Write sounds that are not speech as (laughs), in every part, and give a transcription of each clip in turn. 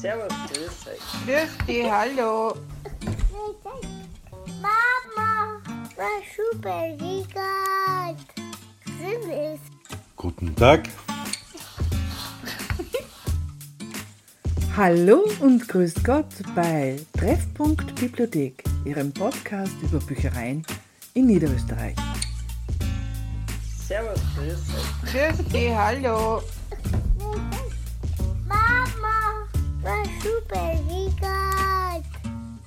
Servus, grüß euch. Grüß dich, hallo. Mama, was super liegt. Süß. Guten Tag. Hallo und grüß Gott bei Treffpunkt Bibliothek, Ihrem Podcast über Büchereien in Niederösterreich. Servus, grüß euch. Grüß dich, hallo. Was super liegt.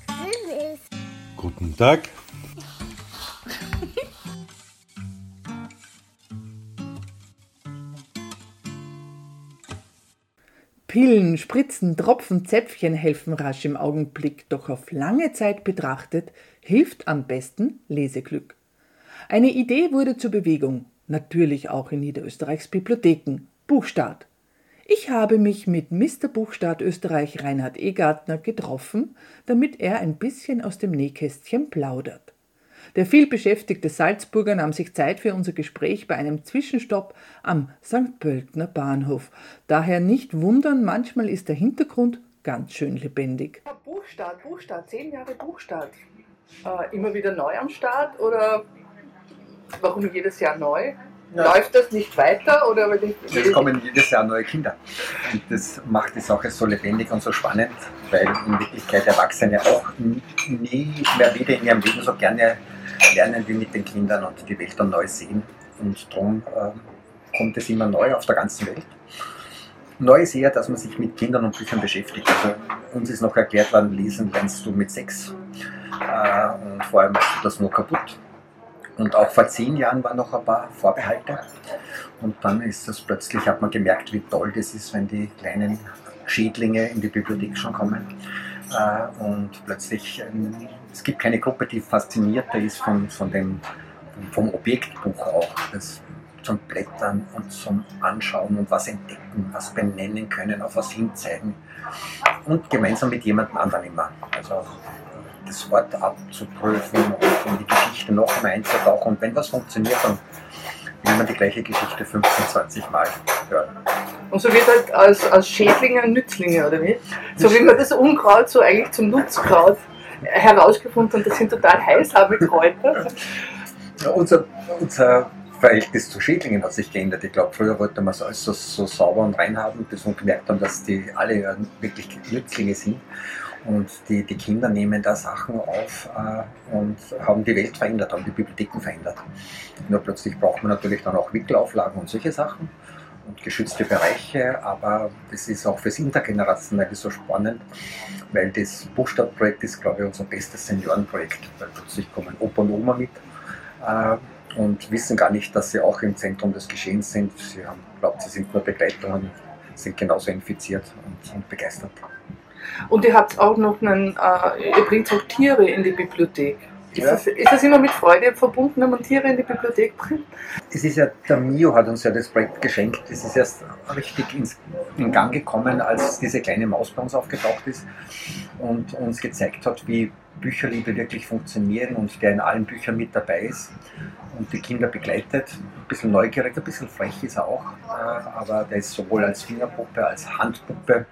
Süß. Guten Tag. Pillen, Spritzen, Tropfen, Zäpfchen helfen rasch im Augenblick, doch auf lange Zeit betrachtet hilft am besten Leseglück. Eine Idee wurde zur Bewegung, natürlich auch in Niederösterreichs Bibliotheken. Buchstart. Ich habe mich mit Mr. Buchstart Österreich Reinhard Egartner getroffen, damit er ein bisschen aus dem Nähkästchen plaudert. Der vielbeschäftigte Salzburger nahm sich Zeit für unser Gespräch bei einem Zwischenstopp am St. Pöltner Bahnhof. Daher nicht wundern, manchmal ist der Hintergrund ganz schön lebendig. Buchstart, Buchstart, zehn Jahre Buchstart. Äh, immer wieder neu am Start oder warum jedes Jahr neu? Läuft das nicht weiter oder Es kommen jedes Jahr neue Kinder. Und das macht die Sache so lebendig und so spannend, weil in Wirklichkeit Erwachsene auch nie mehr wieder in ihrem Leben so gerne lernen wie mit den Kindern und die Welt dann neu sehen. Und darum ähm, kommt es immer neu auf der ganzen Welt. Neu ist eher, dass man sich mit Kindern und Büchern beschäftigt. Also uns ist noch erklärt worden, lesen lernst du mit sechs. Äh, und vor allem machst du das nur kaputt. Und auch vor zehn Jahren waren noch ein paar Vorbehalte. Und dann ist das plötzlich, hat man gemerkt, wie toll das ist, wenn die kleinen Schädlinge in die Bibliothek schon kommen. Äh, und plötzlich, ähm, es gibt keine Gruppe, die faszinierter ist von, von dem, vom Objektbuch auch. Das zum Blättern und zum Anschauen und was entdecken, was benennen können, auf was hinzeigen. Und gemeinsam mit jemandem anderen immer. Also das Wort abzuprüfen und in die Geschichte noch einmal einzutauchen. Und wenn was funktioniert, dann will man die gleiche Geschichte 15, 20 Mal hören. Und so wird halt aus, aus Schädlingen Nützlinge, oder wie? So wie man das Unkraut so eigentlich zum Nutzkraut herausgefunden hat, das sind total heilsame Kräuter. Ja, unser, unser Verhältnis zu Schädlingen hat sich geändert. Ich glaube, früher wollte man es alles so, so sauber und rein haben, bis wir gemerkt haben, dass die alle wirklich Nützlinge sind. Und die, die Kinder nehmen da Sachen auf äh, und haben die Welt verändert, haben die Bibliotheken verändert. Nur plötzlich braucht man natürlich dann auch Wickelauflagen und solche Sachen und geschützte Bereiche, aber das ist auch fürs Intergenerationelle so spannend, weil das Buchstabprojekt ist, glaube ich, unser bestes Seniorenprojekt, weil plötzlich kommen Opa und Oma mit äh, und wissen gar nicht, dass sie auch im Zentrum des Geschehens sind. Sie haben glaubt, sie sind nur Begleiter und sind genauso infiziert und sind begeistert. Und ihr habt auch noch einen, äh, ihr bringt auch Tiere in die Bibliothek. Ist, Ja. das, ist das immer mit Freude verbunden, wenn man Tiere in die Bibliothek bringt? Es ist ja, der Mio hat uns ja das Projekt geschenkt. Es ist erst richtig ins, in Gang gekommen, als diese kleine Maus bei uns aufgetaucht ist und uns gezeigt hat, wie Bücherliebe wirklich funktionieren und der in allen Büchern mit dabei ist und die Kinder begleitet. Ein bisschen neugierig, ein bisschen frech ist er auch, äh, aber der ist sowohl als Fingerpuppe als Handpuppe.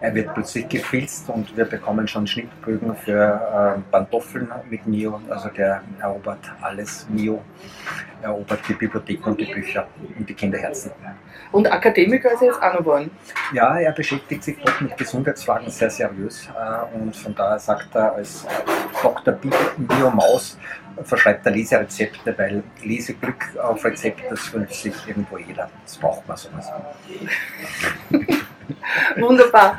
Er wird plötzlich gefilzt und wir bekommen schon Schnittbögen für äh, Pantoffeln mit Mio. Also der erobert alles. Mio erobert die Bibliothek und die Bücher und die Kinderherzen. Und Akademiker ist er jetzt auch noch geworden. Ja, er beschäftigt sich doch mit Gesundheitsfragen sehr seriös äh, und von daher sagt er als Dr. Bio Maus verschreibt er Leserezepte, weil Leseglück auf Rezept, das wünscht sich irgendwo jeder. Das braucht man sowas. (laughs) Wunderbar.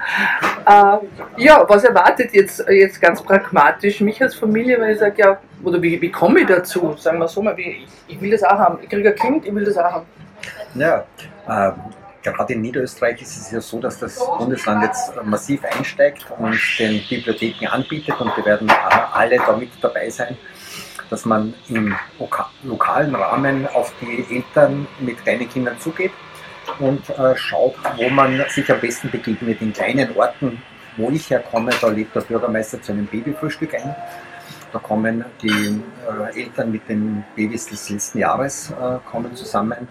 Äh, ja, was erwartet jetzt, jetzt ganz pragmatisch mich als Familie, wenn ich sage, ja, oder wie, wie komme ich dazu? Sagen wir so mal, wie, ich, will das auch haben. Ich kriege ein Kind, ich will das auch haben. Ja, ähm, gerade in Niederösterreich ist es ja so, dass das Bundesland jetzt massiv einsteigt und den Bibliotheken anbietet und wir werden alle da mit dabei sein, dass man im loka- lokalen Rahmen auf die Eltern mit kleinen Kindern zugeht und äh, schaut, wo man sich am besten begegnet. In kleinen Orten, wo ich herkomme, da lädt der Bürgermeister zu einem Babyfrühstück ein. Da kommen die äh, Eltern mit den Babys des letzten Jahres äh, kommen zusammen.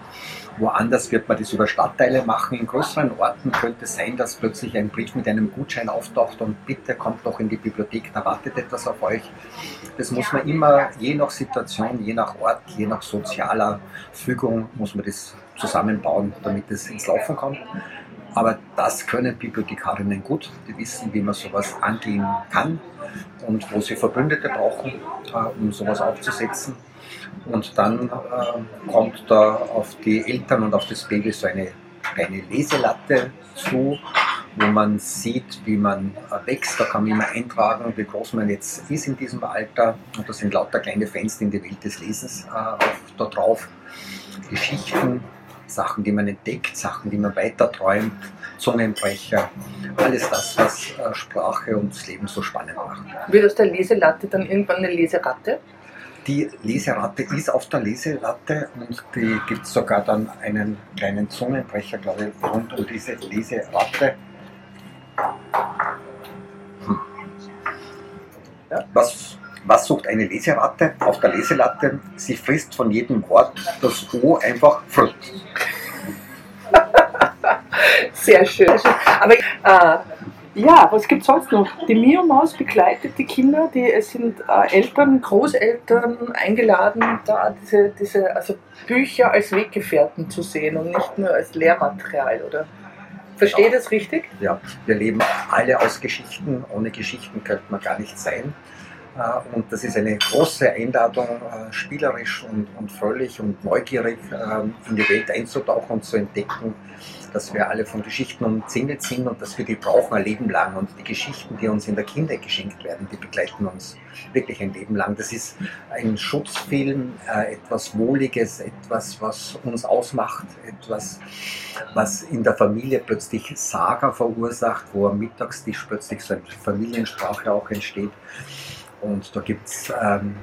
Woanders wird man das über Stadtteile machen. In größeren Orten könnte es sein, dass plötzlich ein Brief mit einem Gutschein auftaucht und bitte kommt doch in die Bibliothek, da wartet etwas auf euch. Das muss man immer, je nach Situation, je nach Ort, je nach sozialer Fügung, muss man das zusammenbauen, damit es ins Laufen kommt. Aber das können Bibliothekarinnen gut. Die wissen, wie man sowas angehen kann und wo sie Verbündete brauchen, äh, um sowas aufzusetzen. Und dann äh, kommt da auf die Eltern und auf das Baby so eine kleine Leselatte zu, wo man sieht, wie man äh, wächst. Da kann man immer eintragen, wie groß man jetzt ist in diesem Alter. Und da sind lauter kleine Fenster in die Welt des Lesens äh, da drauf. Geschichten, Sachen, die man entdeckt, Sachen, die man weiterträumt, Zungenbrecher, alles das, was äh, Sprache und das Leben so spannend macht. Wird aus der Leselatte dann irgendwann eine Leseratte? Die Leseratte ist auf der Leselatte und die gibt sogar dann einen kleinen Zungenbrecher, glaube ich, rund um diese Leseratte. Hm. Ja, was, was sucht eine Leseratte? Auf der Leselatte, sie frisst von jedem Wort das O einfach Frucht. Sehr schön. Aber äh, ja, was gibt es sonst noch? Die Mio Maus begleitet die Kinder, die, es sind äh, Eltern, Großeltern eingeladen, da diese, diese also Bücher als Weggefährten zu sehen und nicht nur als Lehrmaterial, oder? Verstehe ich das richtig? Ja, wir leben alle aus Geschichten. Ohne Geschichten könnte man gar nicht sein. Und das ist eine große Einladung, äh, spielerisch und, und fröhlich und neugierig ähm, in die Welt einzutauchen und zu entdecken, dass wir alle von Geschichten umzingelt sind und dass wir die brauchen ein Leben lang. Und die Geschichten, die uns in der Kindheit geschenkt werden, die begleiten uns wirklich ein Leben lang. Das ist ein Schutzfilm, äh, etwas Wohliges, etwas, was uns ausmacht, etwas, was in der Familie plötzlich Saga verursacht, wo am Mittagstisch plötzlich so eine Familiensprache auch entsteht. Und da gibt es ähm,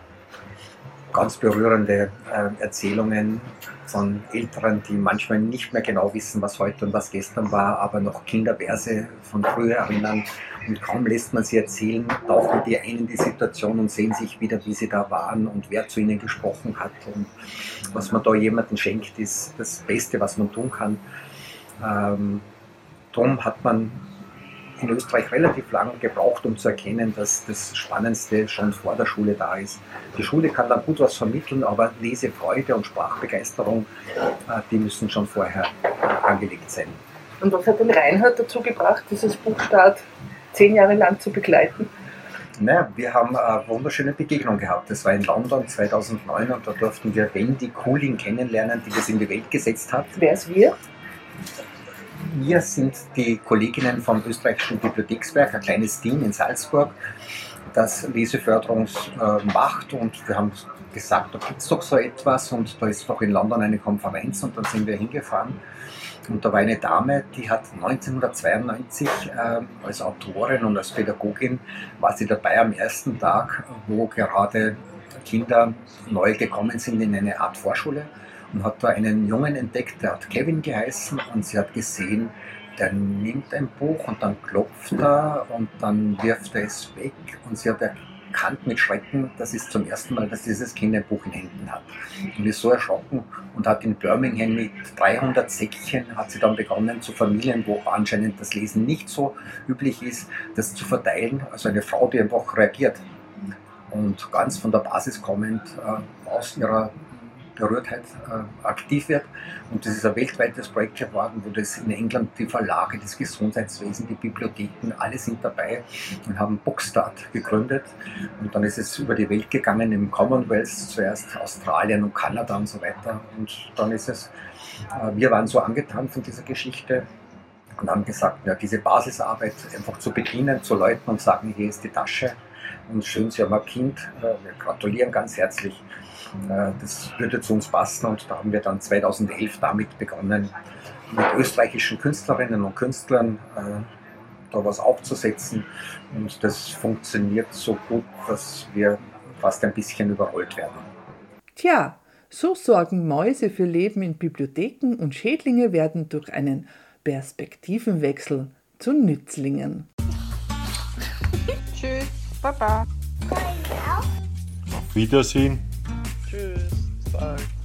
ganz berührende äh, Erzählungen von Älteren, die manchmal nicht mehr genau wissen, was heute und was gestern war, aber noch Kinderverse von früher erinnern. Und kaum lässt man sie erzählen, tauchen die ein in die Situation und sehen sich wieder, wie sie da waren und wer zu ihnen gesprochen hat. Und was man da jemandem schenkt, ist das Beste, was man tun kann. Ähm, darum hat man in Österreich relativ lange gebraucht, um zu erkennen, dass das Spannendste schon vor der Schule da ist. Die Schule kann dann gut was vermitteln, aber Lesefreude und Sprachbegeisterung, äh, die müssen schon vorher äh, angelegt sein. Und was hat den Reinhard dazu gebracht, dieses Buchstart zehn Jahre lang zu begleiten? Naja, wir haben eine wunderschöne Begegnung gehabt. Das war in London 2009 und da durften wir Wendy Cooling kennenlernen, die das in die Welt gesetzt hat. Wer ist wir? Wir sind die Kolleginnen vom österreichischen Bibliothekswerk, ein kleines Team in Salzburg, das Leseförderung äh, macht. Und wir haben gesagt, da gibt es doch so etwas. Und da ist doch in London eine Konferenz und dann sind wir hingefahren. Und da war eine Dame, die hat 1992 äh, als Autorin und als Pädagogin war sie dabei am ersten Tag, wo gerade Kinder neu gekommen sind in eine Art Vorschule und hat da einen Jungen entdeckt, der hat Kevin geheißen und sie hat gesehen, der nimmt ein Buch und dann klopft er und dann wirft er es weg und sie hat erkannt mit Schrecken, das ist zum ersten Mal, dass dieses Kind ein Buch in Händen hat. Und ist so erschrocken und hat in Birmingham mit 300 Säckchen hat sie dann begonnen zu Familien, wo anscheinend das Lesen nicht so üblich ist, das zu verteilen. Also eine Frau, die einfach reagiert und ganz von der Basis kommend äh, aus ihrer Berührtheit äh, aktiv wird. Und das ist ein weltweites Projekt geworden, wo das in England die Verlage, das Gesundheitswesen, die Bibliotheken, alle sind dabei und haben Bookstart gegründet. Und dann ist es über die Welt gegangen im Commonwealth, zuerst Australien und Kanada und so weiter. Und dann ist es, äh, wir waren so angetan von dieser Geschichte und haben gesagt, ja, diese Basisarbeit einfach zu bedienen, zu läuten und sagen, hier ist die Tasche und schön, Sie haben ein Kind. Äh, Wir gratulieren ganz herzlich. Äh, Das würde zu uns passen und da haben wir dann 2011 damit begonnen, mit österreichischen Künstlerinnen und Künstlern äh, da was aufzusetzen. Und das funktioniert so gut, dass wir fast ein bisschen überrollt werden. Tja, so sorgen Mäuse für Leben in Bibliotheken und Schädlinge werden durch einen Perspektivenwechsel zu Nützlingen. Baba. Auf Wiedersehen. Tschüss. Bald.